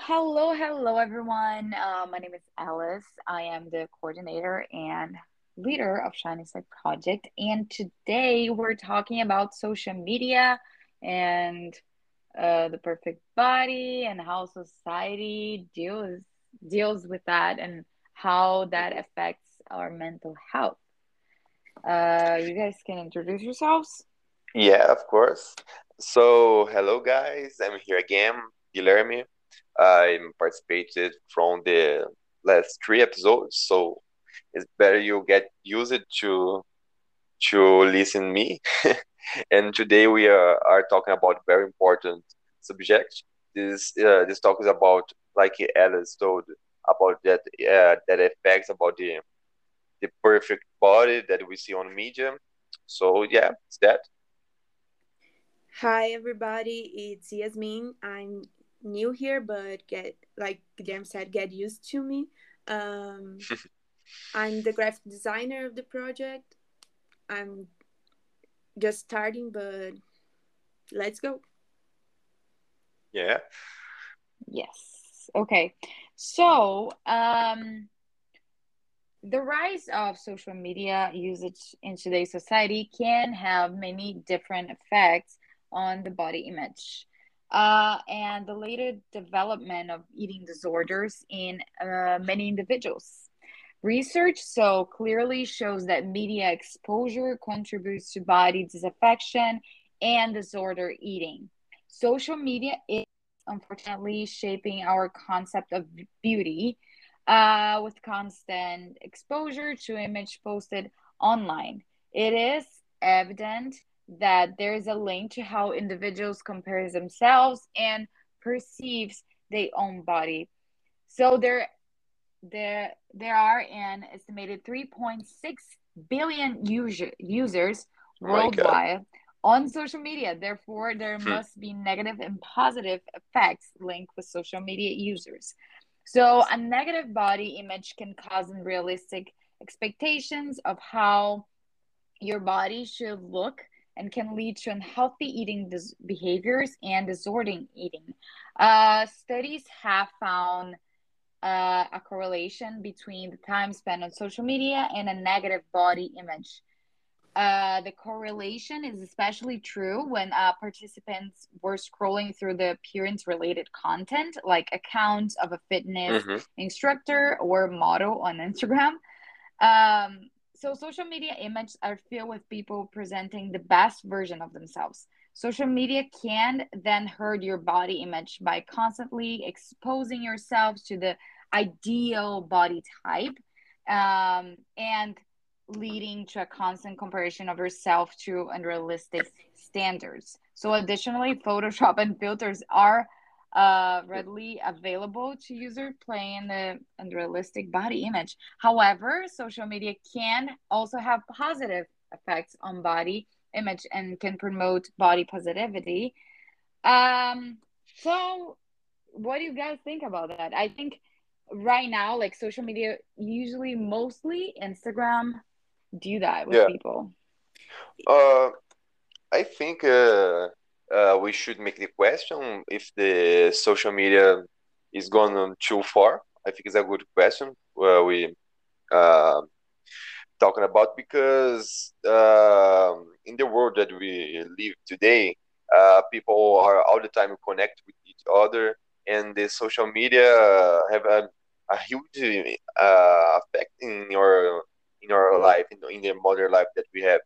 Hello, hello, everyone. Uh, my name is Alice. I am the coordinator and leader of Shiny Side Project. And today we're talking about social media and uh, the perfect body and how society deals deals with that and how that affects our mental health. Uh, you guys can introduce yourselves. Yeah, of course. So, hello guys, I'm here again, Guilherme. I participated from the last three episodes, so it's better you get used to to listen me. and today we are, are talking about very important subject. This uh, this talk is about like Alice told about that uh, that effects about the the perfect body that we see on media. So yeah, it's that. Hi everybody, it's Yasmin. I'm new here, but get like Guilherme said, get used to me. Um, I'm the graphic designer of the project. I'm just starting, but let's go. Yeah. Yes. Okay. So, um, the rise of social media usage in today's society can have many different effects on the body image. Uh, and the later development of eating disorders in uh, many individuals. Research so clearly shows that media exposure contributes to body disaffection and disorder eating. Social media is unfortunately shaping our concept of beauty uh, with constant exposure to image posted online. It is evident that there is a link to how individuals compare themselves and perceives their own body. So there, there, there are an estimated 3.6 billion user, users worldwide on social media. Therefore, there hmm. must be negative and positive effects linked with social media users. So, a negative body image can cause unrealistic expectations of how your body should look and can lead to unhealthy eating dis- behaviors and disordered eating. Uh, studies have found uh, a correlation between the time spent on social media and a negative body image. Uh, the correlation is especially true when uh, participants were scrolling through the appearance related content, like accounts of a fitness mm-hmm. instructor or model on Instagram. Um, so social media images are filled with people presenting the best version of themselves. Social media can then hurt your body image by constantly exposing yourselves to the ideal body type um, and leading to a constant comparison of yourself to unrealistic standards. So, additionally, Photoshop and filters are uh, readily available to user playing the unrealistic body image. However, social media can also have positive effects on body image and can promote body positivity. Um, so, what do you guys think about that? I think right now, like social media, usually mostly Instagram do that with yeah. people. Uh, I think uh, uh, we should make the question if the social media is going too far. I think it's a good question where we uh, talking about because uh, in the world that we live today, uh, people are all the time connect with each other, and the social media have a, a huge uh, effect in your in our life, in, in the modern life that we have,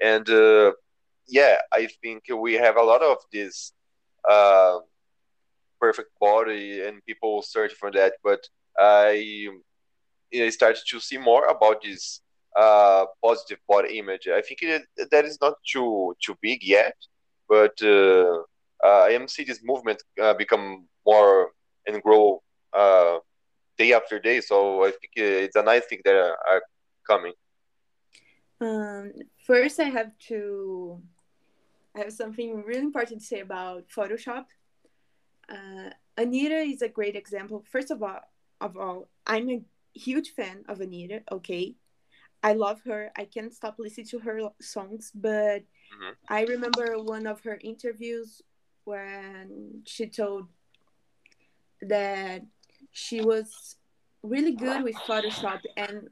and uh, yeah, I think we have a lot of this uh, perfect body, and people search for that. But I, I started to see more about this uh, positive body image. I think it, that is not too too big yet, but uh, uh, I am see this movement uh, become more and grow uh, day after day. So I think it's a nice thing that are coming. Um, first, I have to I have something really important to say about Photoshop. Uh, Anitta is a great example. First of all, of all, I'm a huge fan of Anitta. Okay, I love her. I can't stop listening to her songs. But mm-hmm. I remember one of her interviews when she told that she was really good with Photoshop, and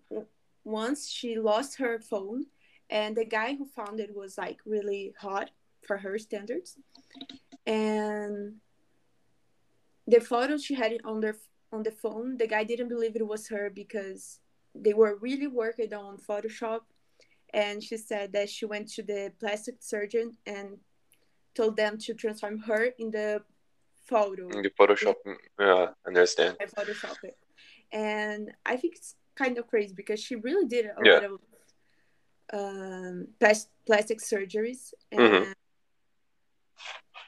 once she lost her phone, and the guy who found it was like really hot for her standards, and the photo she had on their on the phone, the guy didn't believe it was her because they were really working on Photoshop. And she said that she went to the plastic surgeon and told them to transform her in the photo. In the Photoshop, yeah, understand. I Photoshop it. And I think it's kind of crazy because she really did a Yeah. lot of um, plastic surgeries. And Mhm.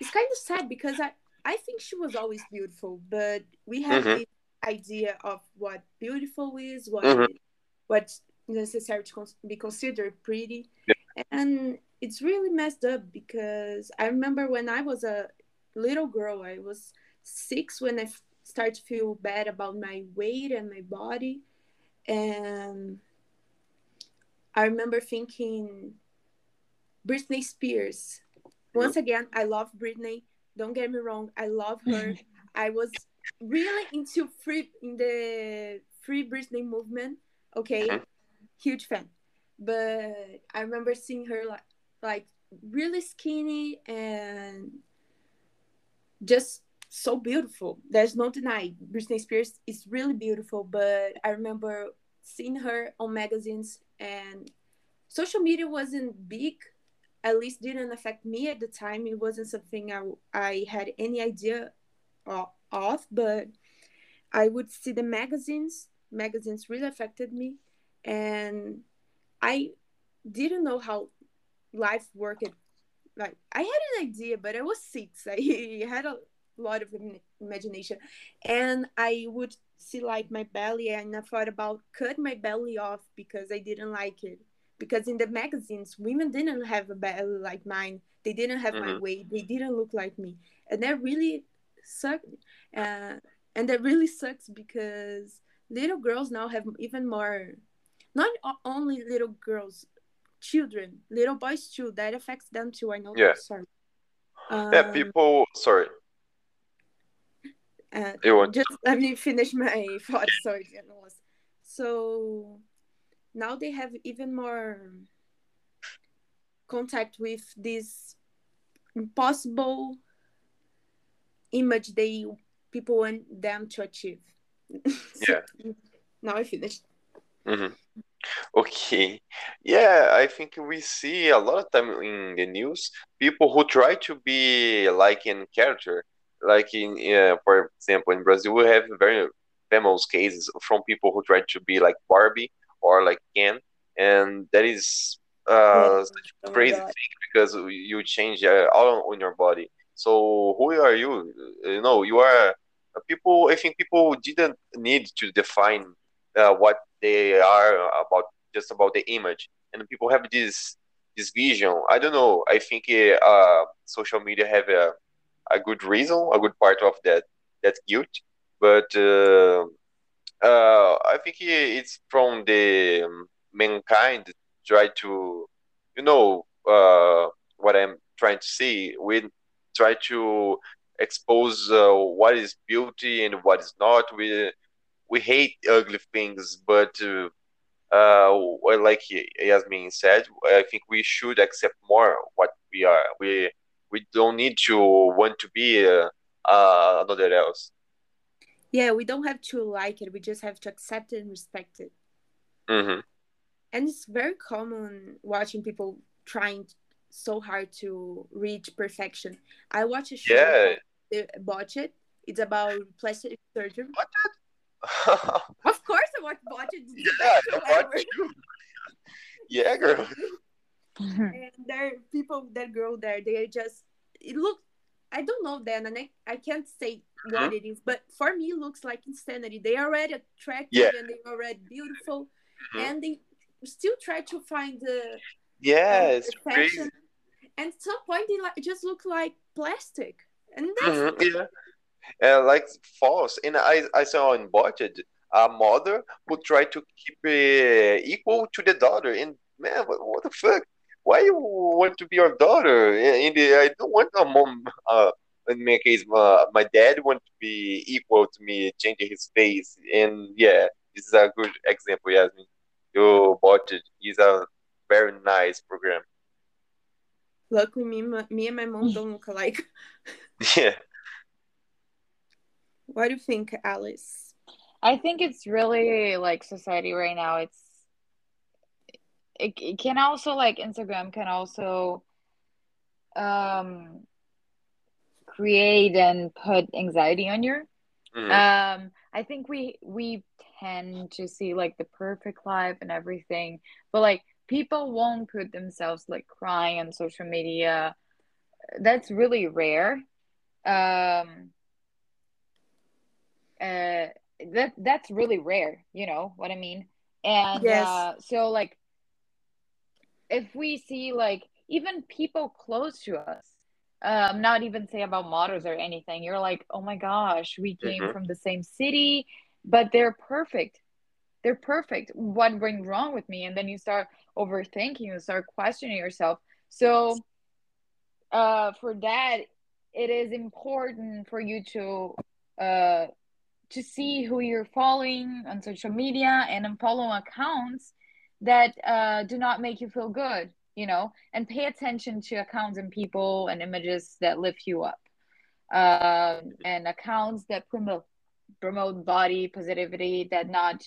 It's kind of sad because I, I think she was always beautiful, but we have Mhm. this idea of what beautiful is, what Mhm. what's necessary to be considered pretty, Yeah. and it's really messed up because I remember when I was a little girl, I was six when I f- started to feel bad about my weight and my body, and I remember thinking Britney Spears. Once again, I love Britney. Don't get me wrong, I love her. I was really into free in the free Britney movement. Okay, huge fan. But I remember seeing her like like really skinny and just so beautiful. There's no denying Britney Spears is really beautiful. But I remember seeing her on magazines and social media wasn't big at least didn't affect me at the time. It wasn't something i, I had any idea of, of but i would see the magazines. Magazines really affected me. And i didn't know how life worked. Like i had an idea but i was six. I had a lot of imagination. And i would see like my belly and i thought about cut my belly off because i didn't like it because in the magazines women didn't have a belly like mine they didn't have my Mhm. weight they didn't look like me and that really sucked uh, and that really sucks because little girls now have even more not only little girls children little boys too that affects them too i know Yeah. sorry Yeah, Um, people. Sorry, uh, you want? just let me finish my thought. Sorry, so now they have even more contact with this impossible image they people want them to achieve. So, Now I finished. hmm Okay. Yeah, I think we see a lot of time in the news people who try to be like in character. Like in, uh, for example, in Brazil, we have very famous cases from people who try to be like Barbie or like Ken and that is uh, such a Oh crazy God. thing because you change uh, all on your body. So who are you? You know, you are people. I think people didn't need to define uh, what they are about just about the image and people have this this vision i don't know i think uh, social media have a, a good reason a good part of that that guilt but uh, uh, i think it's from the mankind try to you know uh, what i'm trying to say we try to expose uh, what is beauty and what is not we we hate ugly things, but uh, uh, like Yasmin said, I think we should accept more what we are. We we don't need to want to be uh, another else. Yeah, we don't have to like it. We just have to accept it and respect it. hmm And it's very common watching people trying so hard to reach perfection. I watch a show Yeah. The Botched. It's about plastic surgery. yeah, Of course, I watch Botched. It's the you best show ever. watch. Yeah, girl. and there are people that grow there they are just it looks i don't know then and I, I can't say what it is but for me it looks like insanity they are already attractive Yeah. and they're already beautiful Mhm. and they still try to find the Yeah, um, crazy. and at some point they like just look like plastic and that's Mhm, yeah, and like false. And I I saw in Botched a mother who tried to keep uh, equal to the daughter. And man, what, what the fuck? Why you want to be your daughter? In the I don't want a mom, uh, in my case, my, my dad want to be equal to me, changing his face, and yeah, this is a good example. Yasmin, you bought it. It's a very nice program. Luckily, me, me and my mom don't look alike. Yeah. What do you think, Alice? I think it's really like society right now. It's it, it can also like Instagram can also um create and put anxiety on you. Mhm. Um I think we we tend to see like the perfect life and everything, but like people won't put themselves like crying on social media. That's really rare. Um uh that that's really rare, you know what I mean? And Yes. uh so like if we see like even people close to us um not even say about models or anything you're like oh my gosh we came Mhm. from the same city but they're perfect. They're perfect. What went wrong with me? And then you start overthinking you start questioning yourself. So uh for that it is important for you to uh to see who you're following on social media and unfollow accounts that uh, do not make you feel good, you know, and pay attention to accounts and people and images that lift you up, um, and accounts that promote promote body positivity that not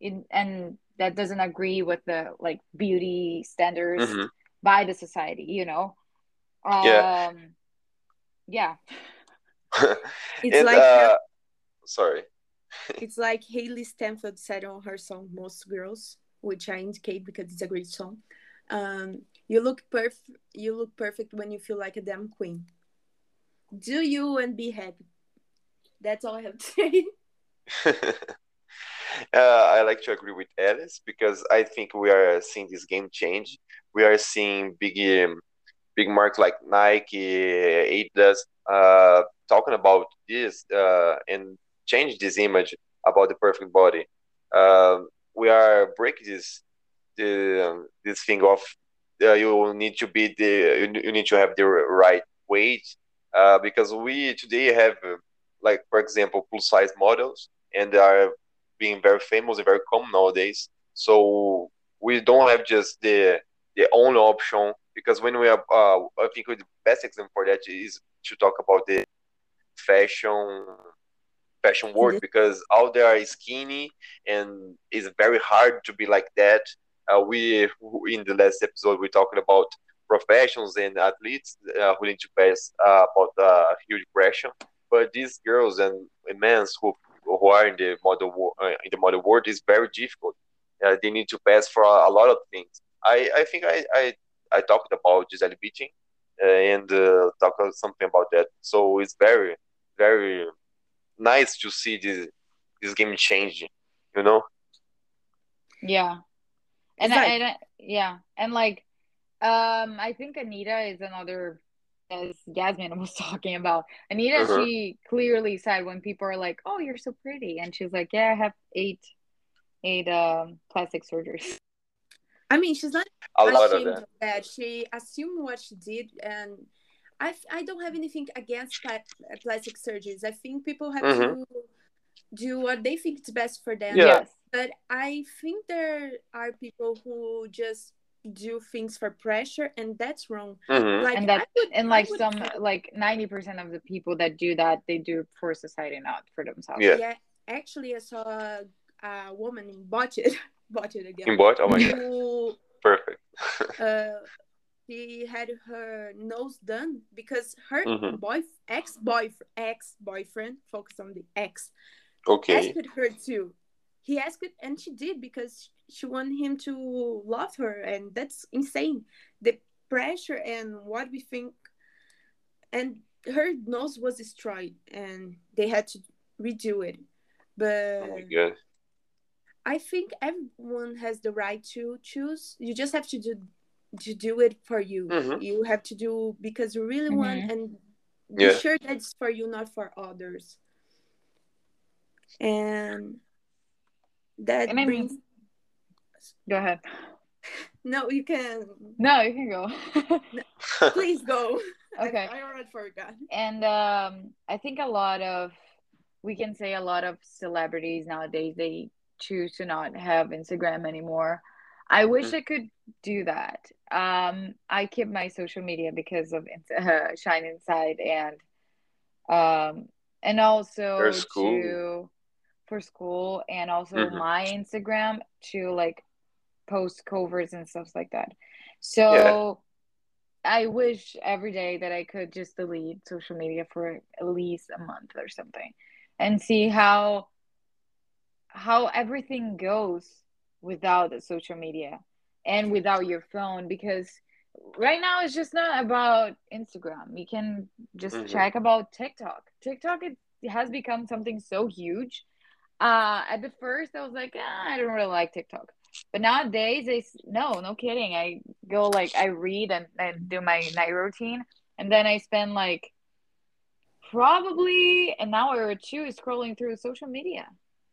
in and that doesn't agree with the like beauty standards Mhm. by the society, you know. Yeah. Um, yeah. It's and like uh, sorry. it's like Hailee Steinfeld said on her song "Most Girls," which I indicate because it's a great song. Um, you look perf- You look perfect when you feel like a damn queen. Do you and be happy. That's all I have to say. uh, I like to agree with Alice because I think we are seeing this game change. We are seeing big, um, big marks like Nike, Adidas, uh, talking about this uh, and change this image about the perfect body. Um we are breaking this um, this thing of uh, you need to be the you, you need to have the right weight uh, because we today have uh, like for example plus size models and they are being very famous and very common nowadays. So we don't have just the the only option because when we are uh, i think the best example for that is to talk about the fashion fashion world because out there are skinny and it's very hard to be like that. Uh, we in the last episode we talking about professionals and athletes uh, who need to pass uh, about uh, huge pressure, but these girls and men who who are in the model uh, in the model world is very difficult. Uh, they need to pass for a, a lot of things. I, I think I, I, I talked about Gisele Bündchen uh, and uh, talk something about that. So it's very very nice to see this this game changing. You know? Yeah. And I, like- I, yeah, and like um I think Anitta is another as Yasmin was talking about. Anitta, Uh-huh. she clearly said when people are like, "Oh, you're so pretty," and she's like, "Yeah, I have eight eight um plastic surgeries." I mean, she's not A lot of ashamed that. of that. She assumed what she did, and I, I don't have anything against plastic surgeries. I think people have Mhm. to do what they think is best for them. Yeah. Yes. But I think there are people who just do things for pressure, and that's wrong. hmm Like And that- would, And like would some like 90% of the people that do that, they do for society, not for themselves. Yeah. yeah. Actually, I saw a, a woman in Botched, Botched again, In what? Oh my god, perfect. uh, she had her nose done because her Mhm. boy ex boyfriend ex boyfriend focus on the ex Okay. asked her to. He asked it, and she did because she wanted him to love her, and that's insane. The pressure and what we think, and her nose was destroyed, and they had to redo it. But Oh my god. I think everyone has the right to choose. You just have to do to do it for you. Mhm. You have to do because you really want and be Yeah. sure that it's for you, not for others. And that And I mean- Go ahead. no, you can. No, you can go. Please go. Okay. I, I already forgot. And um, I think a lot of, we can say a lot of celebrities nowadays, they choose to not have Instagram anymore. I wish Mhm. I could do that. Um, I keep my social media because of uh, Shine Inside and um, and also For school. to for school and also Mhm. my Instagram to like post covers and stuff like that. So I wish every day that I could just delete social media for at least a month or something and see how how everything goes without social media and without your phone because right now it's just not about Instagram. You can just Mhm. check about TikTok. TikTok it, has become something so huge. Uh at the first I was like, ah, I don't really like TikTok. But nowadays I s- no, no kidding. I go like I read and, and do my night routine and then I spend like probably an hour or two scrolling through social media.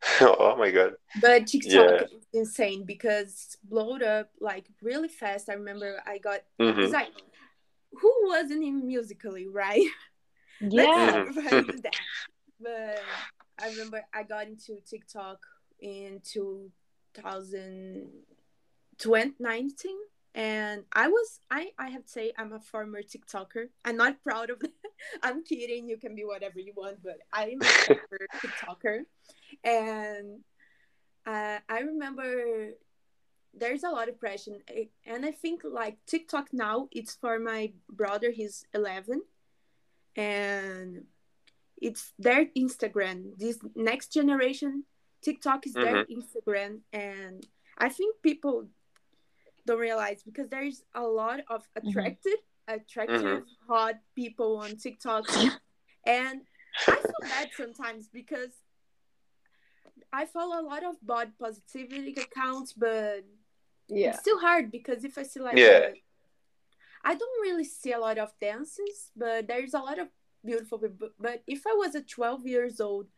oh my god. But TikTok Yeah. is insane because blowed up like really fast. I remember I got Mhm. it's like who wasn't in Musical.ly, right? Yeah. Let's not do that. But I remember I got into TikTok in 2019 and I was I I have to say I'm a former TikToker. I'm not proud of that. I'm kidding. You can be whatever you want, but I'm a former TikToker. And uh, I remember there's a lot of pressure and I think like TikTok now it's for my brother he's 11 and it's their Instagram. This next generation, TikTok is their mm-hmm. Instagram, and I think people don't realize because there's a lot of mm-hmm. attractive, attractive, mm-hmm. hot people on TikTok, and I feel bad sometimes because I follow a lot of body positivity accounts, but Yeah. it's still hard because if I see like Yeah. a- I don't really see a lot of dances, but there's a lot of beautiful people. But if I was a 12 years old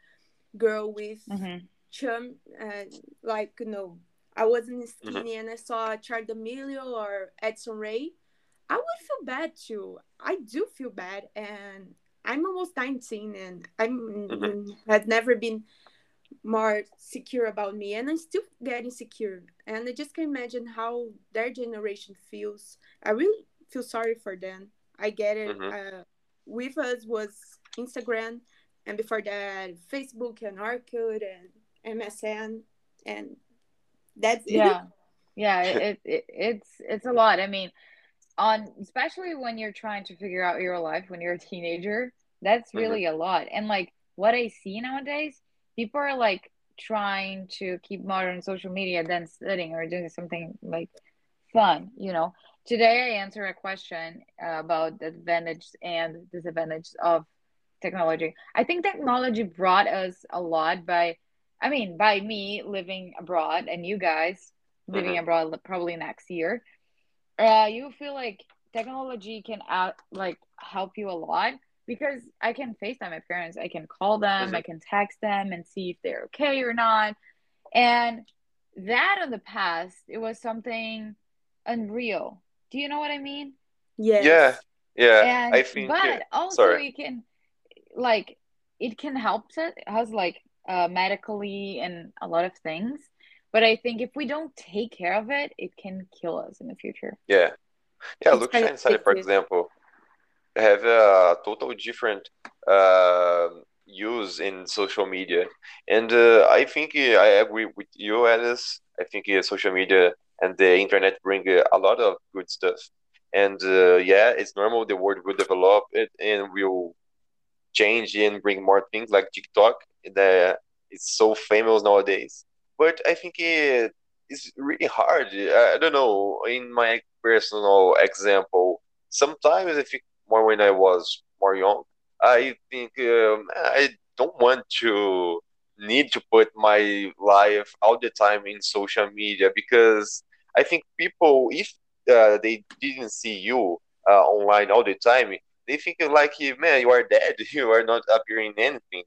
girl with hmm chum, uh, like you know, I wasn't skinny and I saw Charli D'Amelio or Addison Rae, I would feel bad too. I do feel bad, and I'm almost 19, and I'm Mhm. had never been more secure about me, and I'm still getting secure. And I just can imagine how their generation feels. I really feel sorry for them. I get it. Mhm. Uh, with us was Instagram, and before that, Facebook and Orkut and MSN, and that's it. Yeah. Yeah. It, it, it it's it's a lot. I mean, on especially when you're trying to figure out your life when you're a teenager, that's Mhm. really a lot. And like what I see nowadays, people are like trying to keep modern social media than sitting or doing something like fun, you know. Today I answer a question uh, about the advantages and disadvantages of technology. I think technology brought us a lot by, I mean, by me living abroad and you guys living Mhm. abroad probably next year. Uh, you feel like technology can out like help you a lot because I can FaceTime my parents, I can call them, I can text them and see if they're okay or not. And that in the past, it was something unreal. Do you know what I mean? Yes. Yeah. Yeah. and I think. but uh, also sorry. it can like it can help us us like uh medically and a lot of things but i think if we don't take care of it it can kill us in the future Yeah. Yeah, It's look kind of for example, have a total different uh, use in social media. And uh, I think uh, I agree with you, Alice. I think uh, social media and the internet bring uh, a lot of good stuff. And yeah, it's normal the world will develop it and will change and bring more things like TikTok that is so famous nowadays. But I think it is really hard. I I don't know. In my personal example, sometimes I think more when I was more young. I think um, I don't want to need to put my life all the time in social media because I think people, if uh, they didn't see you uh, online all the time, they think like, man, you are dead. You are not appearing in anything.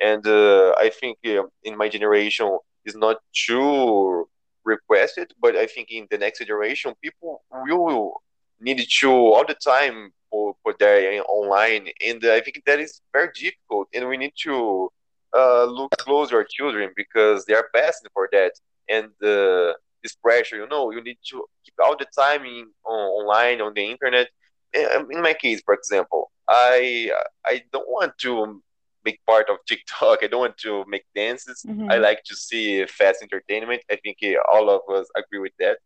And uh, I think um, in my generation is not too requested, but I think in the next generation, people will need to all the time put, put there online, and I think that is very difficult, and we need to uh, look closer our children because they are passing for that, and uh, this pressure, you know, you need to keep all the time in on, online on the internet. In my case, for example, I I don't want to make part of TikTok. I don't want to make dances. Mm-hmm. I like to see fast entertainment. I think all of us agree with that.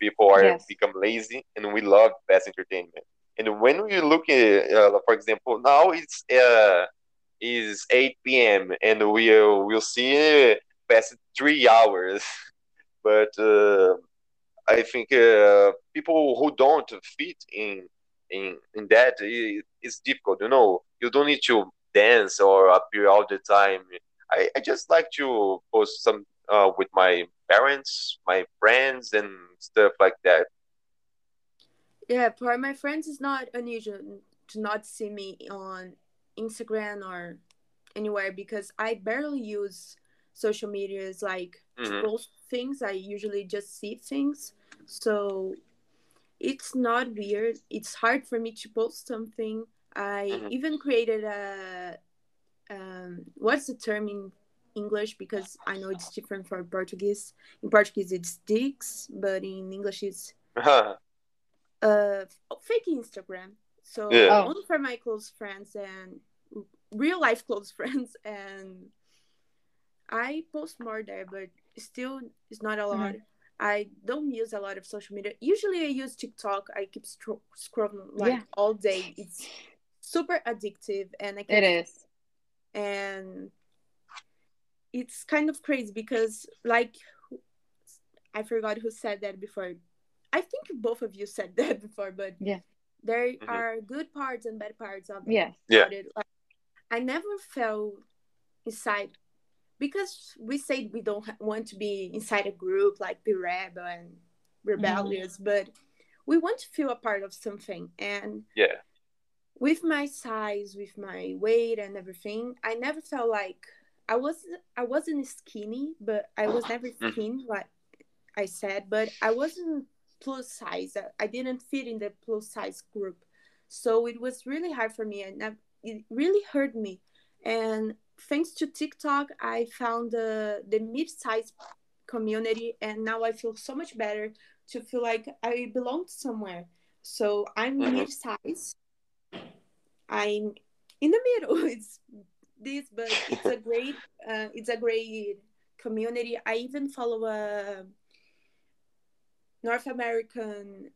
People are yes. become lazy, and we love fast entertainment. And when we look at, uh, for example, now it's uh, is 8 p.m. and we uh, will see past three hours. but uh, I think uh, people who don't fit in in in that it's difficult. You know, you don't need to dance or appear all the time. I, I just like to post some uh, with my parents, my friends, and stuff like that. Yeah, for my friends, it's not unusual to not see me on Instagram or anywhere because I barely use social medias like mm-hmm. to post things. I usually just see things. So it's not weird. It's hard for me to post something. I mm-hmm. even created a um, what's the term in English because I know it's different for Portuguese. In Portuguese it's dicks, but in English it's uh-huh. Uh, fake Instagram. So yeah. only for my close friends and real life close friends and I post more there, but still it's not a lot. Mm-hmm. I don't use a lot of social media. Usually I use TikTok. I keep stro- scrolling like yeah. all day. It's super addictive and I can, It is. And it's kind of crazy because like I forgot who said that before. I think both of you said that before, but yeah. There mm-hmm. are good parts and bad parts of yeah. Yeah. it. Like, I never felt inside because we said we don't want to be inside a group like be rebel and rebellious, mm-hmm. but we want to feel a part of something. And yeah, with my size, with my weight and everything, I never felt like I was I wasn't skinny, but I was never mm. thin like I said, but I wasn't plus size. I didn't fit in the plus size group. So it was really hard for me and it really hurt me. And thanks to TikTok, I found the the mid size community, and now I feel so much better to feel like I belong somewhere. So I'm mm-hmm. mid-size. I'm in the middle. It's this, but it's a great uh, it's a great community. I even follow a North American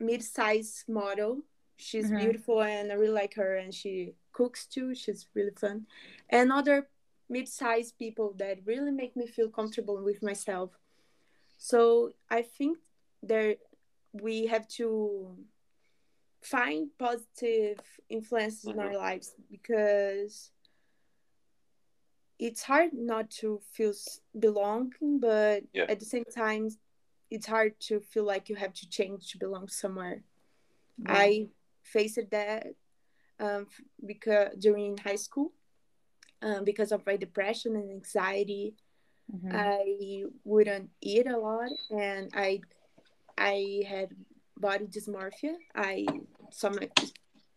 mid-size model. She's mm-hmm. beautiful, and I really like her, and she cooks too. She's really fun. And other mid-sized people that really make me feel comfortable with myself. So I think there we have to find positive influences mm-hmm. in our mm-hmm. lives because it's hard not to feel belonging, but yeah. at the same time, it's hard to feel like you have to change to belong somewhere. Mm-hmm. I faced that um, because during high school um, because of my depression and anxiety mm-hmm. i wouldn't eat a lot and i i had body dysmorphia i some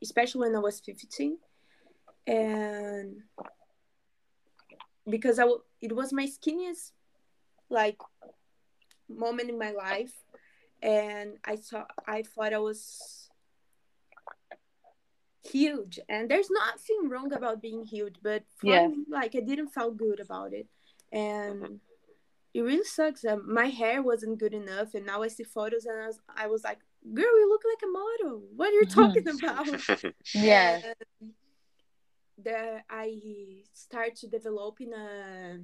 especially when i was 15 and because I it was my skinniest like moment in my life and i saw i thought i was huge. And there's nothing wrong about being huge but yeah. Me, like i didn't feel good about it. And it really sucks that my hair wasn't good enough and now i see photos and i was, I was like girl you look like a model. What are you talking about? Yeah. That i start started developing a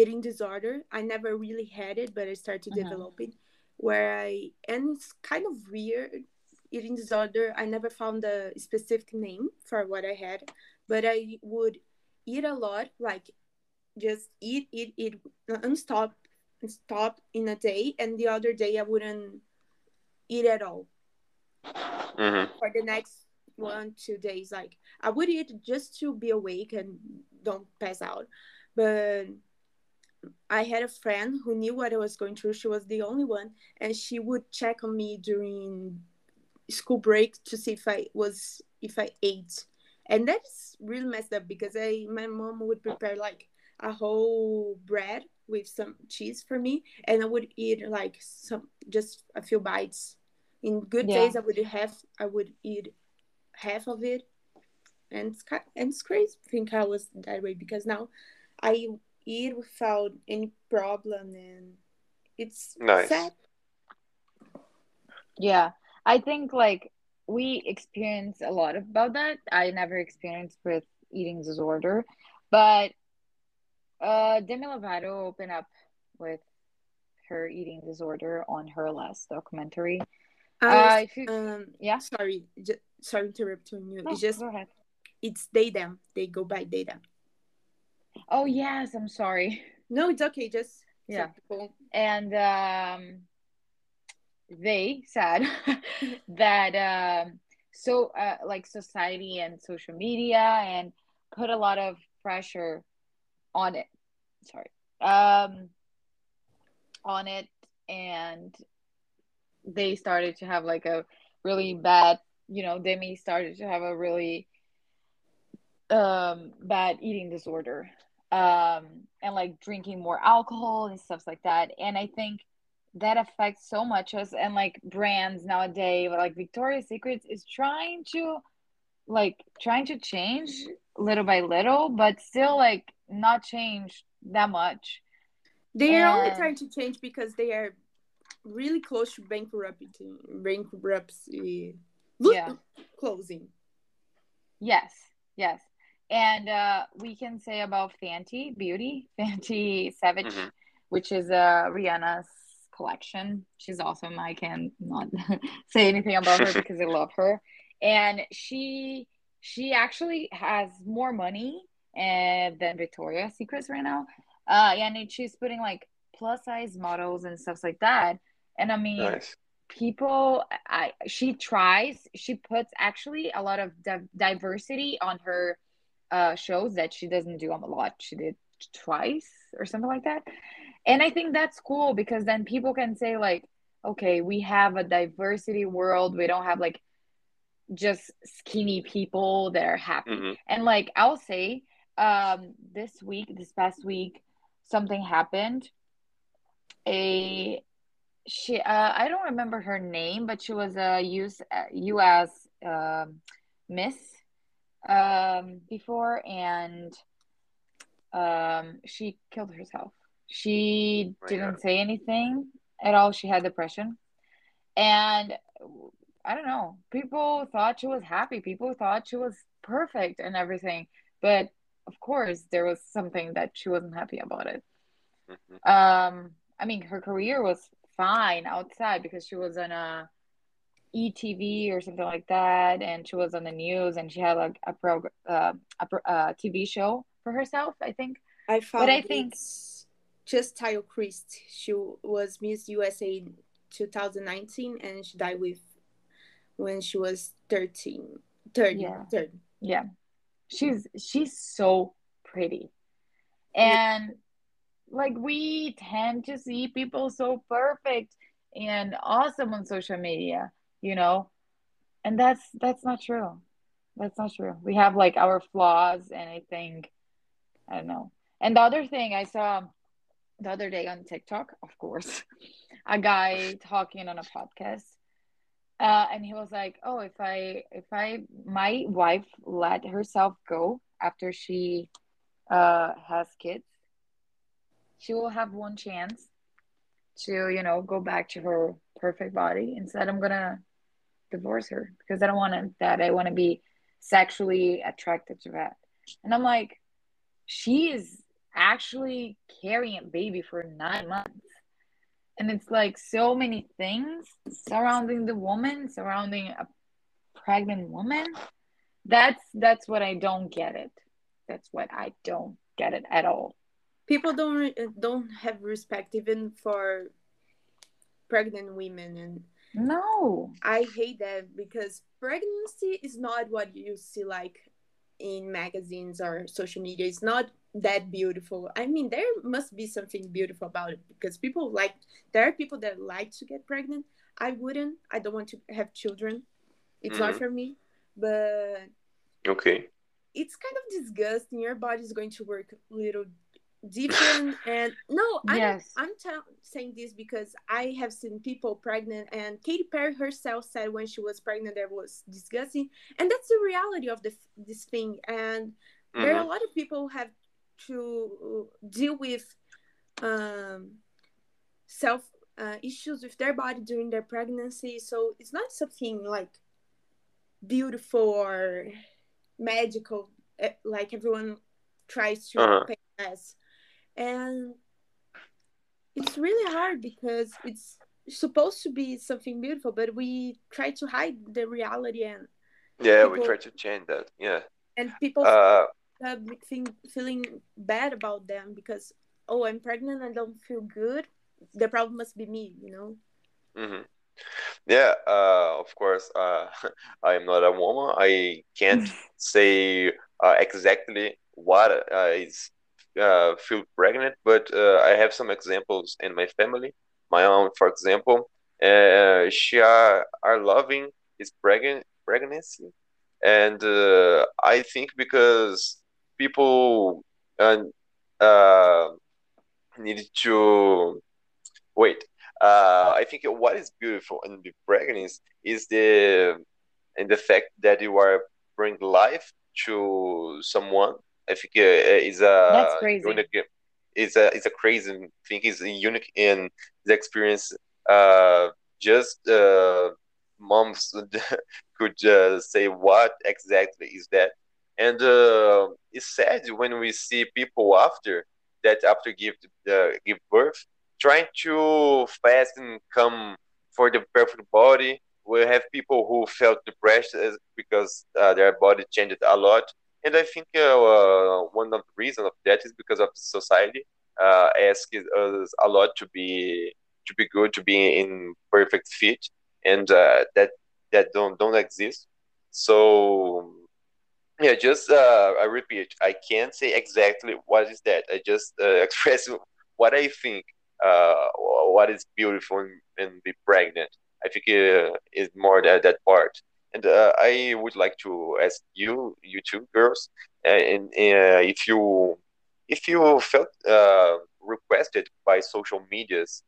eating disorder i never really had it but i started uh-huh. developing where i and it's kind of weird eating disorder, I never found a specific name for what I had, but I would eat a lot, like just eat, eat, eat, and stop, stop in a day, and the other day I wouldn't eat at all mm-hmm. for the next one two days. Like I would eat just to be awake and don't pass out, but I had a friend who knew what I was going through. She was the only one, and she would check on me during school break to see if I was if I ate, and that's really messed up because I my mom would prepare like a whole bread with some cheese for me, and I would eat like some just a few bites. In good Yeah. days, I would have I would eat half of it, and it's and it's crazy. to think I was that way because now I eat without any problem, and it's Nice. sad. Yeah, I think like we experience a lot about that. I never experienced with eating disorder, but uh Demi Lovato opened up with her eating disorder on her last documentary. I Uh, was, if you, um, yeah, sorry, j- sorry interrupting you. no, It's just go ahead. it's they them. They go by they them. Oh yes, I'm sorry. No, it's okay. Just Yeah. and um, they said that um, so uh, like society and social media and put a lot of pressure on it sorry um on it and they started to have like a really bad you know demi started to have a really um bad eating disorder um and like drinking more alcohol and stuff like that and i think that affects so much us and like brands nowadays like victoria's secrets is trying to like trying to change little by little but still like not change that much They are only trying to change because they are really close to bankruptcy. Bankruptcy. Yeah. closing. Yes, yes. And uh, we can say about Fenty Beauty, Fenty Savage, Mhm. which is uh, Rihanna's collection. She's awesome. I can not say anything about her because I love her. And she she actually has more money uh, than Victoria's Secrets right now. Uh, and she's putting like plus size models and stuff like that. And I mean, Nice. people i she tries she puts actually a lot of div- diversity on her uh shows that she doesn't do a lot. She did twice or something like that. And i think that's cool because then people can say like okay we have a diversity world. We don't have like just skinny people that are happy. Hmm and like I'll say, um, this week, this past week, something happened. A she, uh, I don't remember her name, but she was a US, U.S. Um, Miss um, before, and um, she killed herself. She My didn't God. say anything at all. She had depression, and I don't know. People thought she was happy. People thought she was perfect and everything. But of course, there was something that she wasn't happy about it. hmm Um, I mean, her career was fine outside because she was on a ETV or something like that, and she was on the news, and she had like a pro, uh, a pro, uh, TV show for herself, I think. I found I think- just Cheslie Kryst. She was Miss USA 2019 and she died with when she was 13. 30. Yeah. 30. Yeah. She's she's so pretty. And like we tend to see people so perfect and awesome on social media, you know? And that's that's not true. That's not true. We have like our flaws and I think I don't know. And the other thing I saw the other day on TikTok, of course, a guy talking on a podcast uh, and he was like, "Oh, if I if I my wife let herself go after she uh has kids, she will have one chance to you know go back to her perfect body. Instead, I'm gonna divorce her because I don't want that. I want to be sexually attracted to that." And I'm like, she is actually carrying a baby for nine months and it's like so many things surrounding the woman surrounding a pregnant woman that's that's what i don't get it that's what i don't get it at all People don't don't have respect even for pregnant women and no I hate that because pregnancy is not what you see like in magazines or social media. It's not that beautiful. I mean, there must be something beautiful about it because people like there are people that like to get pregnant. I wouldn't. I don't want to have children. It's mm-hmm. not for me. But okay, it's kind of disgusting. Your body is going to work a little different and no i'm, yes. I'm t- saying this because i have seen people pregnant and katy perry herself said when she was pregnant that was disgusting and that's the reality of the, this thing and mm-hmm. there are a mm-hmm. lot of people have to deal with um, self uh, issues with their body during their pregnancy so it's not something like beautiful or magical eh, like everyone tries to uh-huh. paint as and it's really hard because it's supposed to be something beautiful but we try to hide the reality and yeah people, we try to change that yeah and people uh, have think, feeling bad about them because oh i'm pregnant i don't feel good the problem must be me you know mm-hmm. yeah uh, of course uh, i'm not a woman i can't say uh, exactly what uh, is uh, feel pregnant, but uh, I have some examples in my family. My own, for example, uh, she are, are loving his pregnant pregnancy, and uh, I think because people uh, uh, need to wait. Uh, I think what is beautiful in the pregnancy is the in the fact that you are bring life to someone I think uh, is a That's crazy. unique. It's a it's a crazy thing. It's unique in the experience. Uh, just uh, moms could uh, say what exactly is that, and uh, it's sad when we see people after that after give uh, give birth trying to fast and come for the perfect body. We have people who felt depressed because uh, their body changed a lot and I think uh, uh, one of the reasons of that is because of society uh, asks us a lot to be to be good, to be in perfect fit, and uh, that that don't don't exist. So yeah, just uh, I repeat, I can't say exactly what is that. I just uh, express what I think. what is beautiful and, and be pregnant. I think is more that that part. And uh, I would like to ask you, you two girls, uh, and uh, if you if you felt uh, requested by social medias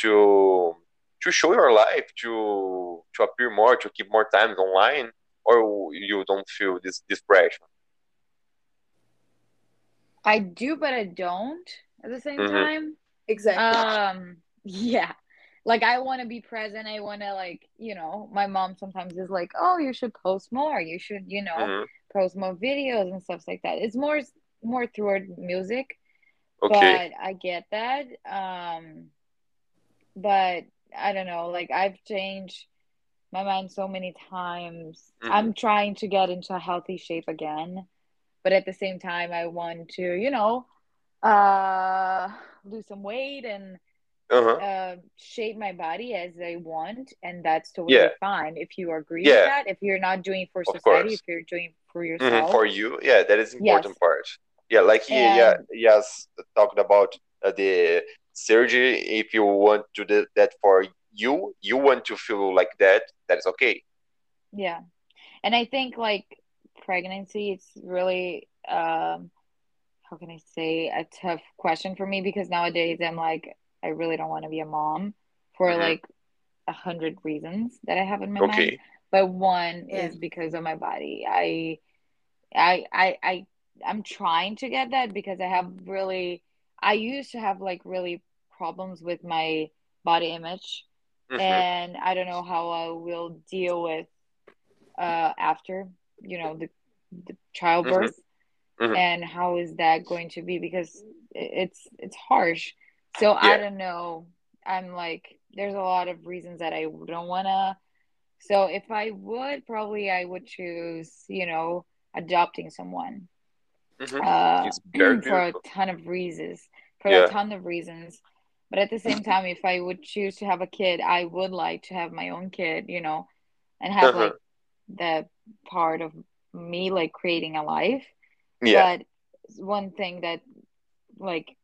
to to show your life, to to appear more, to keep more time online, or you don't feel this this pressure. I do, but I don't at the same mm-hmm. time. Exactly. Um. Yeah like I want to be present. I want to like, you know, my mom sometimes is like, "Oh, you should post more. You should, you know, mm-hmm. post more videos and stuff like that." It's more more toward music. Okay. But I get that. Um but I don't know, like I've changed my mind so many times. Mm-hmm. I'm trying to get into a healthy shape again, but at the same time I want to, you know, uh lose some weight and uh-huh. uh, shape my body as I want, and that's totally yeah. fine. If you agree yeah. with that, if you're not doing for society, if you're doing for mm-hmm. yourself, mm-hmm. for you, yeah, that is important yes. part. Yeah, like he, and, yeah, yes, talked about uh, the surgery. If you want to do that for you, you want to feel like that. That is okay. Yeah, and I think like pregnancy, it's really um, how can I say a tough question for me because nowadays I'm like I really don't want to be a mom for mm-hmm. like a hundred reasons that I have in my okay. mind. But one yeah. is because of my body. I, I, I, I, I'm trying to get that because I have really, I used to have like really problems with my body image, mm-hmm. and I don't know how I will deal with uh after you know the, the childbirth. Mm-hmm. mm-hmm. And how is that going to be? Because it's it's harsh so yeah. I don't know. I'm like, there's a lot of reasons that I don't want to. So if I would, probably I would choose, you know, adopting someone mm-hmm. uh, for a ton of reasons. For yeah. a ton of reasons. But at the same time, if I would choose to have a kid, I would like to have my own kid, you know, and have uh-huh. like the part of me like creating a life. Yeah. But one thing that like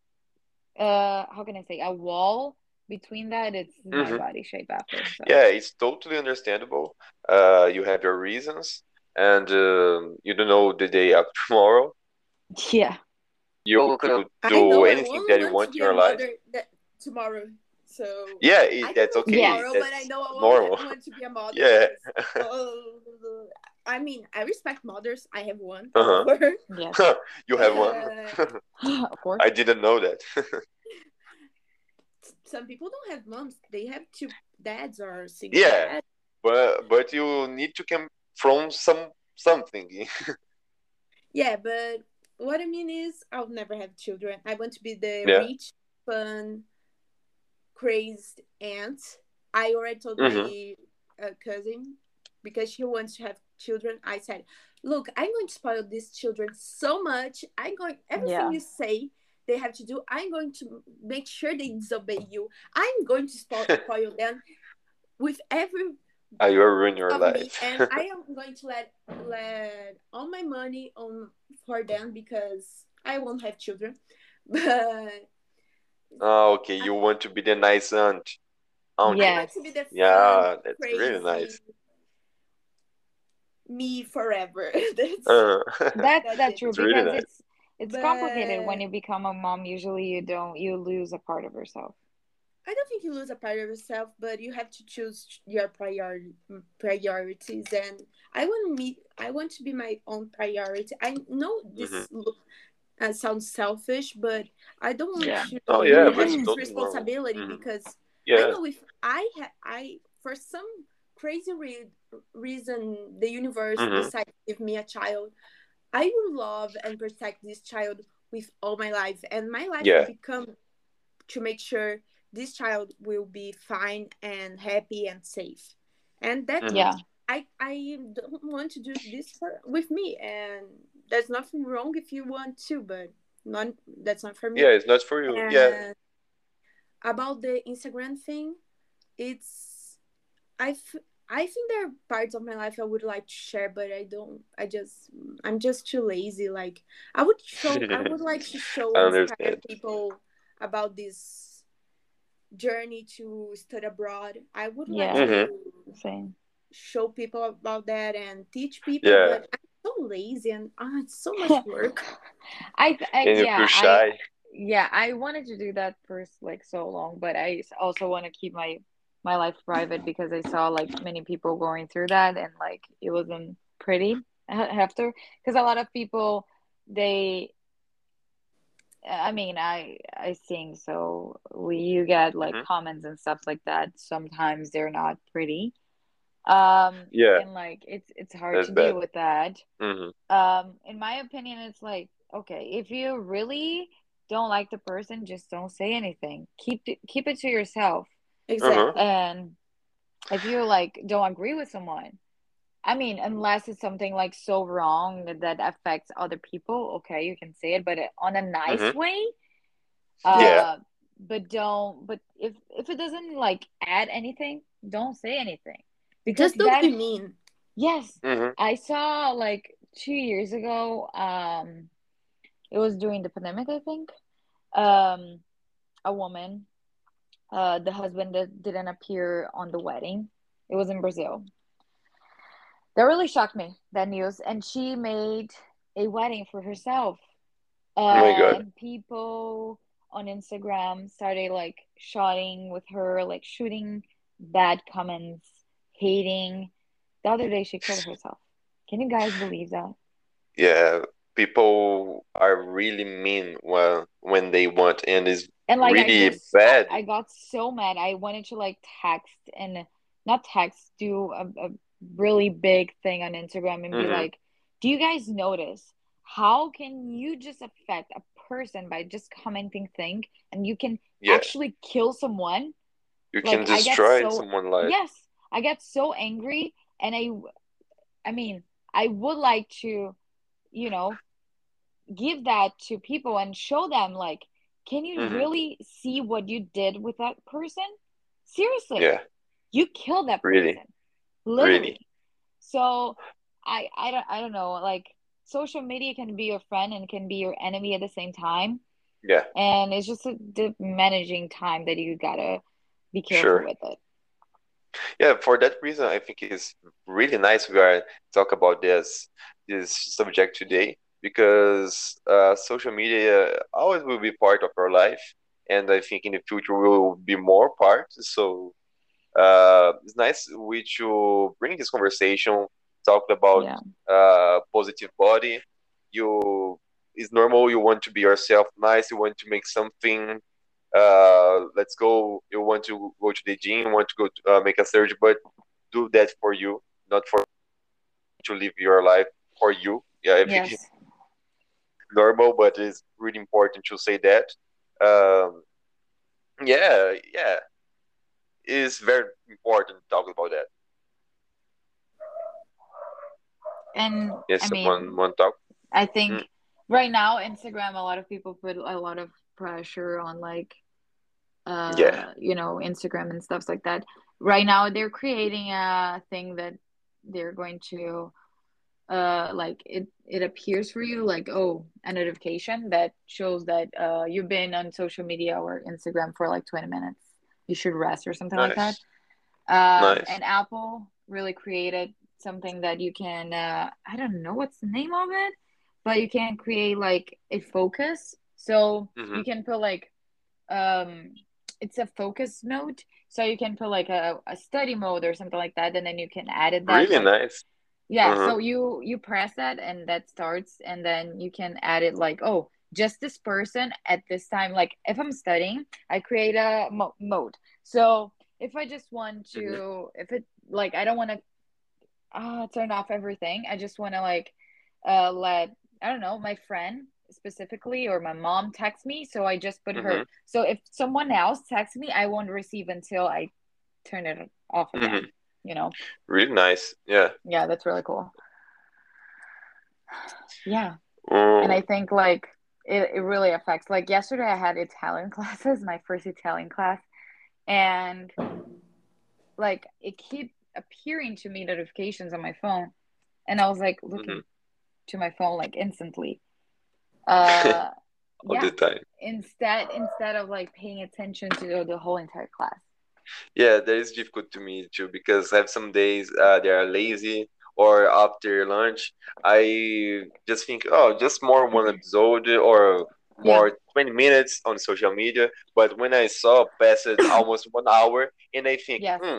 uh how can I say a wall between that it's my Mhm. body shape after. So Yeah, it's totally understandable. Uh, you have your reasons, and um, you don't know the day after tomorrow. yeah. You Okay. could I do anything that you want want in your life. tomorrow. So Yeah, it, that's wait okay. tomorrow, but I know I won't normal. want to be a mother. Yeah. because, oh, I mean, I respect mothers. I have one. Uh-huh. Yes. You have one? uh, of course. I didn't know that. some people don't have moms. They have two dads or single Yeah. dads. But but you need to come from some something. Yeah, but what I mean is, I'll never have children. I want to be the Yeah. rich, fun, crazed aunt. I already told Mm-hmm. my uh, cousin because she wants to have children. I said, "Look, I'm going to spoil these children so much. I'm going everything Yeah. you say." They have to do. I'm going to make sure they disobey you. I'm going to spoil, spoil them with every Ah, you are ruining your life. and I am going to let let all my money on for them because I won't have children. But Oh, okay. You want to be the nice aunt. Aunt. Yeah. I want to be the Yeah, that's crazy really nice. Me forever. That's Uh, That's That's that's true It's really because nice. it's it's complicated when you become a mom. Usually, you don't you lose a part of yourself. I don't think you lose a part of yourself, but you have to choose your prior priorities. And I want me, I want to be my own priority. I know this Mm-hmm. look, uh, sounds selfish, but I don't want Yeah. to Oh, yeah, have this totally normal. responsibility Mhm. because I know if I ha- I for some crazy re- reason the universe Mhm. decided to give me a child, I will love and protect this child with all my life, and my life Yeah. will become to make sure this child will be fine and happy and safe, and that Mhm. Yeah, I I don't want to do this for with me, and there's nothing wrong if you want to, but not that's not for me. Yeah, it's not for you. Yeah. About the Instagram thing, it's I f- I think there are parts of my life I would like to share, but I don't. I just I'm just too lazy. Like I would show. I would like to show I and inspire understand. people about this journey to study abroad. I would Yeah. like Mhm. to same. show people about that and teach people. Yeah. But I'm so lazy and ah, it's so much work. I, I And you yeah feel I yeah i wanted to do that for like so long but i also want to keep my my life private because i saw like many people going through that and like it wasn't pretty after because a lot of people they i mean i i think so we you get like Mhm. comments and stuff like that sometimes they're not pretty um Yeah. and like it's it's hard That's to bad. deal with that Mm-hmm. um in my opinion it's like okay if you really don't like the person just don't say anything keep keep it to yourself Exactly. Uh-huh. and if you like don't agree with someone i mean unless it's something like so wrong that, that affects other people okay you can say it but on a nice Mm-hmm. way uh Yeah. but don't but if if it doesn't like add anything don't say anything Just don't be mean. yes Mm-hmm. I saw like two years ago, um, it was during the pandemic, I think. Um, a woman, uh, the husband that didn't appear on the wedding. It was in Brazil. That really shocked me, that news. And she made a wedding for herself. Uh, my God. And people on Instagram started like shouting with her, like shooting bad comments, hating. The other day, she killed herself. Can you guys believe that? Yeah. People are really mean when when they want, and it's And like really I just, bad. I, got so mad. I wanted to like text and not text, do a, a really big thing on Instagram and be Mhm. like, "Do you guys notice how can you just affect a person by just commenting thing and you can yeah. actually kill someone?" You like, can destroy so- someone life. Yes, I get so angry, and I, I mean, I would like to, you know, give that to people and show them, like, can you Mhm. really see what you did with that person? Seriously, Yeah. you killed that person, Really. literally. Really. So, I, I don't, I don't know, like social media can be your friend and can be your enemy at the same time. Yeah. And it's just a, the managing time that you gotta be careful Sure. with it. Yeah, for that reason, I think it's really nice we are talk about this this subject today because uh, social media always will be part of our life, and I think in the future will be more part. So uh, it's nice we to bring this conversation, talk about Yeah. uh, positive body. You it's normal. You want to be yourself, nice. You want to make something uh, let's go. You want to go to the gym, want to go to, uh, make a surgery, but do that for you, not for to live your life for you. Yeah, I think Yes. it's normal, but it's really important to say that. Um, yeah, yeah, it's very important to talk about that. And Yes, I mean, want to talk? I think Mm. right now Instagram, a lot of people put a lot of pressure on like, uh, Yeah. you know, Instagram and stuff like that. Right now, they're creating a thing that they're going to, uh, like it it appears for you like oh a notification that shows that uh you've been on social media or Instagram for like 20 minutes. You should rest or something like that. Nice. Um, Nice. and Apple really created something that you can, uh, I don't know what's the name of it, but you can create like a focus. So Mhm. you can put like, um, it's a focus mode. So you can put like a, a study mode or something like that, and then you can add it that Really like nice. Yeah, Uh-huh. so you you press that and that starts and then you can add it like, oh, just this person at this time. Like if I'm studying, I create a mo mode. So if I just want to, Mm-hmm. if it like I don't want to uh, turn off everything. I just want to like uh let I don't know my friend specifically or my mom text me, so I just put her. Mhm. So if someone else texts me, I won't receive until I turn it off again. Mhm. You know? Really nice. Yeah. Yeah, that's really cool. Yeah. Um, And I think like it, it really affects like yesterday I had Italian classes, my first Italian class, and like it keep appearing to me notifications on my phone. And I was like looking Mhm. to my phone like instantly. Uh all yeah. the time. Instead instead of like paying attention to the whole entire class. Yeah, that is difficult to me too because I have some days uh, they are lazy or after lunch I just think oh just more one episode or more 20 minutes on social media. But when I saw past it almost one hour and I think Yes. hmm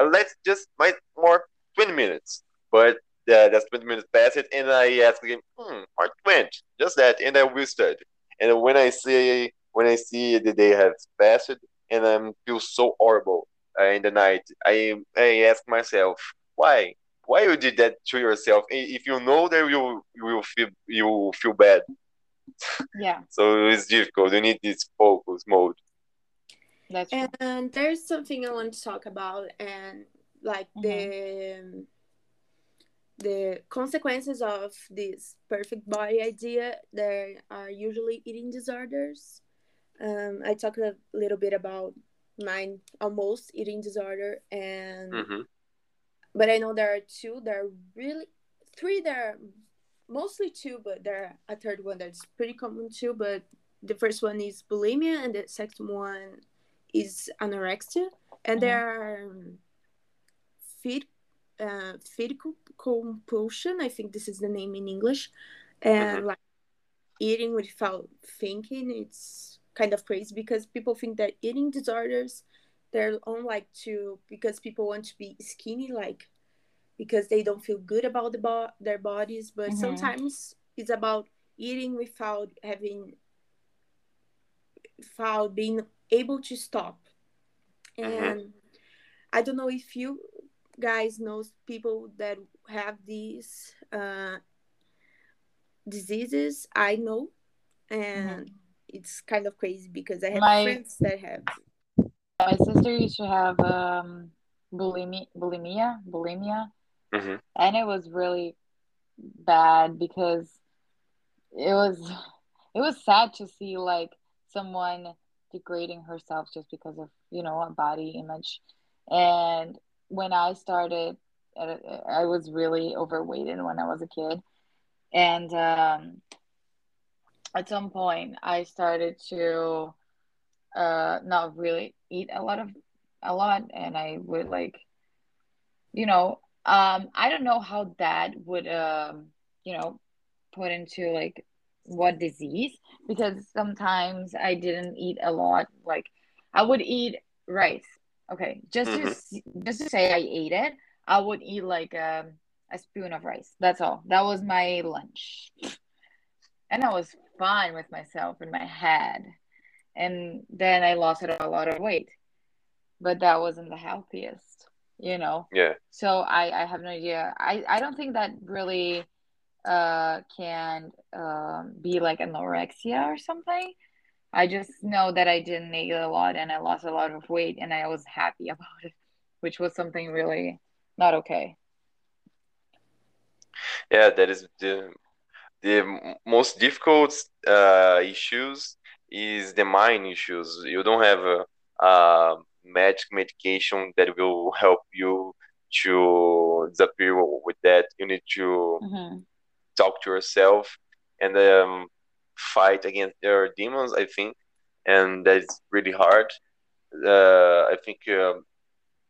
uh, let's just might more 20 minutes. But uh, that's 20 minutes past it and I ask again hmm or 20 just that and I will study. And when I see when I see the day has passed and I feel so horrible uh, in the night. I I ask myself why why you did that to yourself if you know that you you will feel you will feel bad. Yeah, So it's difficult. You need this focus mode. that's true. And there's something I want to talk about, and like Mm-hmm. the the consequences of this perfect body idea. There are usually eating disorders. Um, I talked a little bit about mine, almost eating disorder, and hmm but I know there are two that are really three that are mostly two, but there are a third one that's pretty common too. But the first one is bulimia, and the second one is anorexia, and Mhm. there are um, feed uh, feed compulsion. I think this is the name in English, and like eating without thinking. It's kind of crazy because people think that eating disorders they're on like to because people want to be skinny like because they don't feel good about the bo- their bodies. But Mhm. sometimes it's about eating without having without being able to stop. And i don't know if you guys know people that have these uh, diseases. I know. And it's kind of crazy because i have My- friends that have My sister used to have um bulimia, bulimia, bulimia, hmm and it was really bad because it was it was sad to see like someone degrading herself just because of you know a body image. And when i started uh, i was really overweighted when i was a kid. And um, at some point I started to uh, not really eat a lot of a lot, and I would like, you know, um, I don't know how that would um, you know, put into like what disease because sometimes I didn't eat a lot. Like I would eat rice. Okay, just mm-hmm. to just to say I ate it, I would eat like um, a spoon of rice. That's all. That was my lunch, and I was fine with myself in my head. And then I lost a lot of weight, but that wasn't the healthiest, you know. Yeah. So I I have no idea. I I don't think that really uh, can um, be like anorexia or something. I just know that I didn't eat a lot and I lost a lot of weight and I was happy about it, which was something really not okay. Yeah, that is the most difficult uh, issues is the mind issues. You don't have a, a magic medication that will help you to disappear with that. You need to mm-hmm talk to yourself and um, fight against your demons. I think, and that's really hard. Uh, I think um,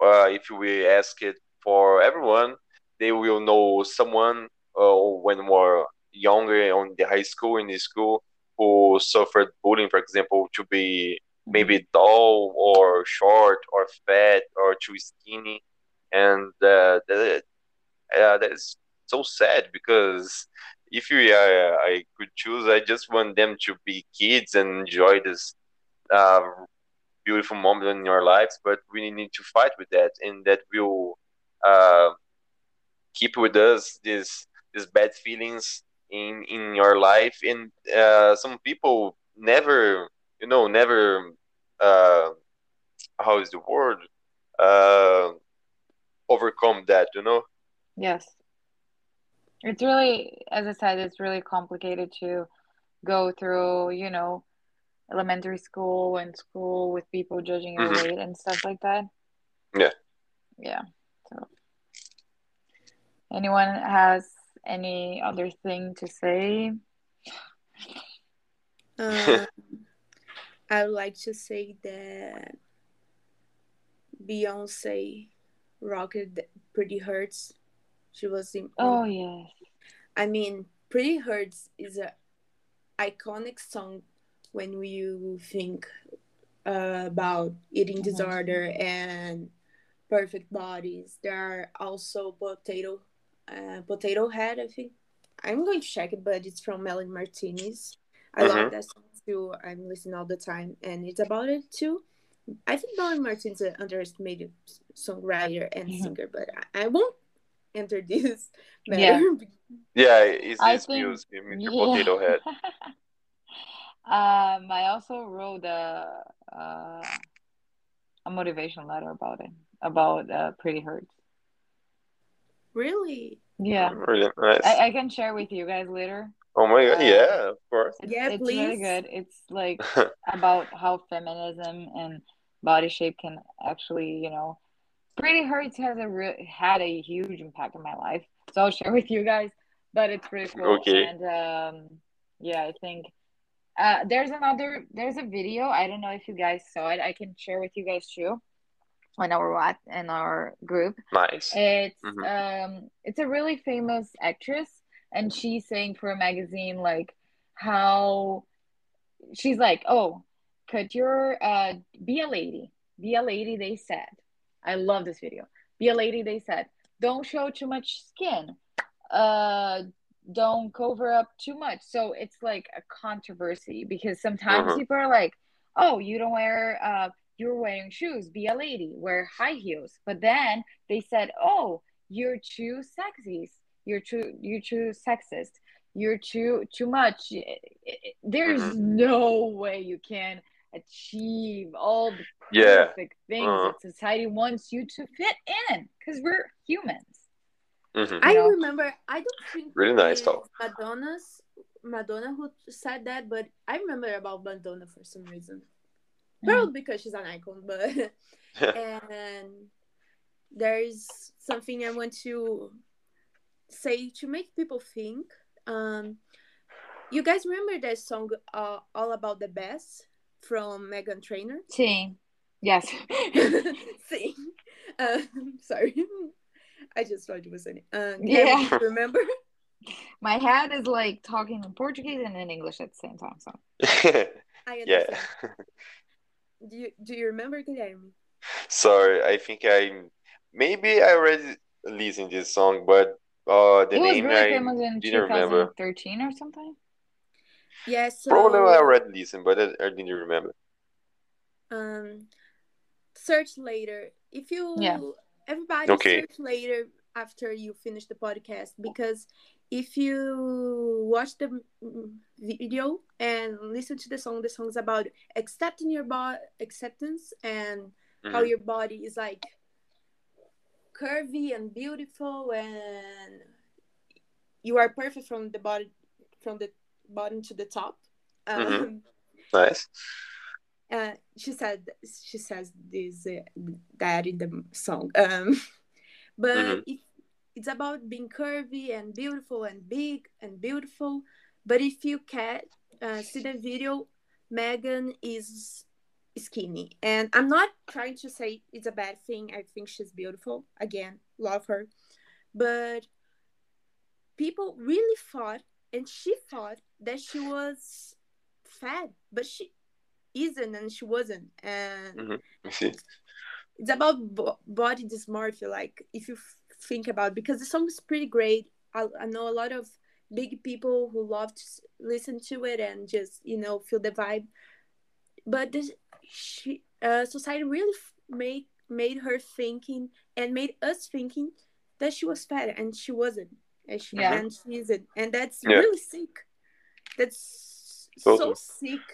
uh, if we ask it for everyone, they will know someone uh, when more younger on the high school in the school who suffered bullying, for example, to be maybe mm-hmm. tall or short or fat or too skinny, and uh, that, uh, that is so sad because if you uh, I could choose, I just want them to be kids and enjoy this uh, beautiful moment in your lives. But we need to fight with that, and that will uh, keep with us these these bad feelings in in your life. And uh, some people never, you know, never. Uh, how is the word? Uh, overcome that, you know. Yes it's really as i said it's really complicated to go through you know elementary school and school with people judging your mm-hmm. weight and stuff like that yeah yeah so anyone has any other thing to say um, i would like to say that beyonce rocket pretty hurts she was in. Oh yes. I mean, "Pretty Hurts" is a iconic song when you think uh, about eating disorder and perfect bodies. There are also potato, uh, potato head. I think I'm going to check it, but it's from Melanie Martinez. I love mm-hmm. that song too. I'm listening all the time, and it's about it too. I think Melanie Martinez is an underestimated songwriter and mm-hmm. singer, but I, I won't enter this matter. Yeah, yeah it's this think, music, Mr. Yeah. Potato Head. um, I also wrote a uh, a motivation letter about it, about uh, Pretty Hurts. Really? Yeah. Really nice. I, I can share with you guys later. Oh my god! Uh, yeah, of course. It's, yeah, it's please. really good. It's like about how feminism and body shape can actually, you know, Pretty Hurts has a re- had a huge impact on my life, so I'll share with you guys. But it's pretty cool. Okay. And um, yeah, I think uh, there's another there's a video. I don't know if you guys saw it. I can share with you guys too on our what in our group. Nice. It's mm-hmm. um it's a really famous actress and she's saying for a magazine like how she's like, Oh, could your uh be a lady. Be a lady, they said. I love this video. Be a lady, they said. Don't show too much skin. Uh, don't cover up too much. So it's like a controversy because sometimes uh-huh. people are like, oh, you don't wear, uh, you're wearing shoes. Be a lady. Wear high heels. But then they said, oh, you're too sexy. You're too, you're too sexist. You're too, too much. There's uh-huh. no way you can achieve all the perfect yeah. things uh-huh. that society wants you to fit in because we're humans. Mm-hmm. I know? remember. I don't think really nice talk. Madonna's Madonna who said that, but I remember about Madonna for some reason. Mm-hmm. Probably because she's an icon, but and there's something I want to say to make people think Um, you guys remember that song uh, "All About the Bass" from Meghan Trainor? Sim. Yes. Sim. Uh, sorry, I just thought you were saying. Uh, Yeah. yeah. Remember? My head is like talking in Portuguese and in English at the same time. So I yeah. Understand. Do you do you remember Guilherme? Sorry, I think I maybe I already listened this song, but uh, the it was name really I famous in didn't remember. 2013 or something. Yeah. So Probably I already listened, but I, I didn't remember. um search later if you Yeah. everybody Okay. search later after you finish the podcast because if you watch the video and listen to the song the song's about accepting your body acceptance and how Mhm. your body is like curvy and beautiful and you are perfect from the body from the bottom to the top um, Mhm. Nice. uh, she said she says this uh, that in the song um but Mhm. if it's about being curvy and beautiful and big and beautiful. But if you can uh, see the video meghan is skinny. And i'm not trying to say it's a bad thing. I think she's beautiful. Again love her. But people really thought and she thought that she was fat but she isn't and she wasn't. And Mhm. See. it's about bo- body dysmorphia. Like if you f- think about because the song is pretty great. I, I know a lot of big people who love to listen to it and just you know feel the vibe. But this she uh, society really made made her thinking and made us thinking that she was fat and she wasn't. And she, Yeah. and she isn't. And that's Yeah. really sick. That's so Totally. sick.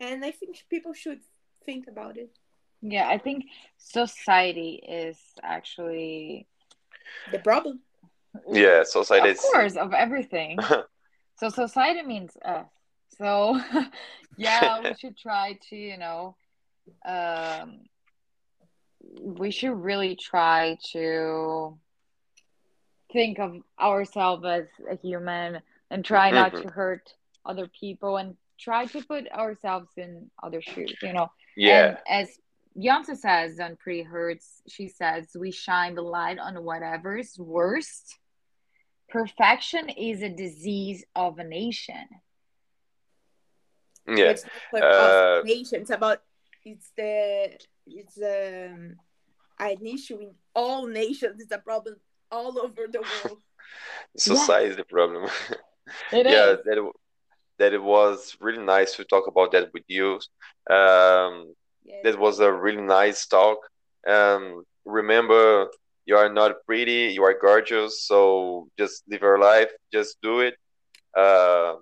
And i think people should think about it. Yeah, I think society is actually, the problem Yeah, society of course, of everything. So society means us. So yeah, we should try to, you know, um, we should really try to think of ourselves as a human and try not Mhm. to hurt other people and try to put ourselves in other shoes, you know. yeah. And as Beyonce says on Pretty Hurts, she says, we shine the light on whatever's worst. Perfection is a disease of a nation. Yeah. It's not Uh, nation. It's about it's the it's um an issue in all nations. It's a problem all over the world. Society is the problem. It is. yeah, that it, that it was really nice to talk about that with you. Um, Yes. that was a really nice talk. Um, remember, you are not pretty, you are gorgeous, so just live your life, just do it. Uh,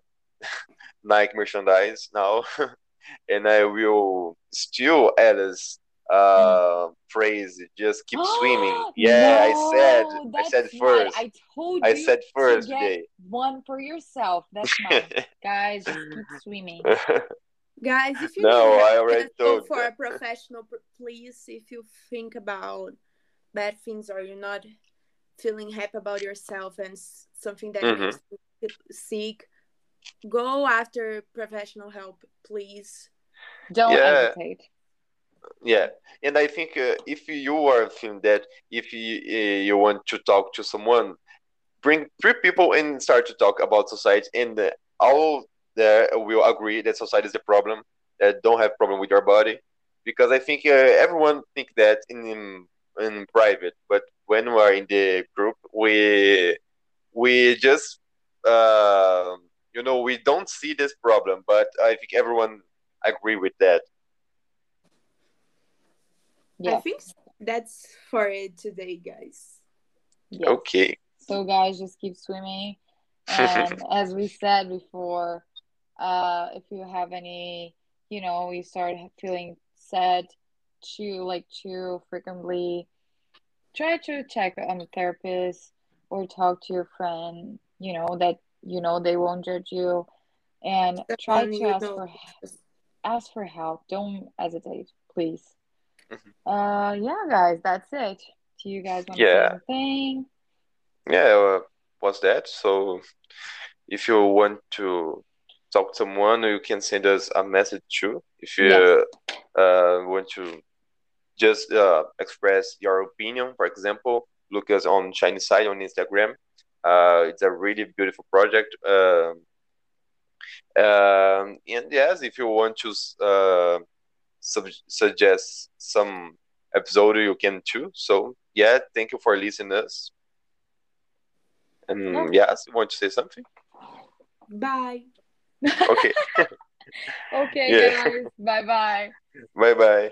Nike merchandise now, and I will steal Ella's uh phrase. Just keep swimming. Yeah, I said, I said first. I told you I said to first today. one for yourself. That's mine. Guys, just keep swimming. Guys, if you No, need help, I already go told for that. a professional, please. If you think about bad things or you're not feeling happy about yourself and something that Mhm. makes you feel sick, go after professional help, please. Don't Yeah. hesitate. Yeah, and I think uh, if you are feeling that, if you uh, you want to talk to someone, bring three people and start to talk about society, and uh, all there will agree that society is the problem. That don't have problem with your body, because I think uh, everyone think that in, in in private, but when we are in the group, we we just uh, you know we don't see this problem, but I think everyone agree with that. I think that's for it today, guys. Yes. Okay. So guys, just keep swimming. And as we said before, uh, if you have any, you know, you start feeling sad, to like to frequently try to check on a therapist or talk to your friend. You know that you know they won't judge you, and try to ask know. for ask for help. Don't hesitate, please. Mhm. Uh, yeah, guys, that's it. Do you guys want to Yeah. say anything? yeah, uh, was that? So if you want to talk to someone, you can send us a message too. If you Yes. uh, want to just uh, express your opinion, for example, look us on Chinese Side on Instagram. Uh, it's a really beautiful project. Um, um, and yes, if you want to uh, sub- suggest some episode, you can too. So yeah, thank you for listening us. And No. yes, you want to say something? Bye. Okay, okay, Yeah. guys. Bye bye. bye bye.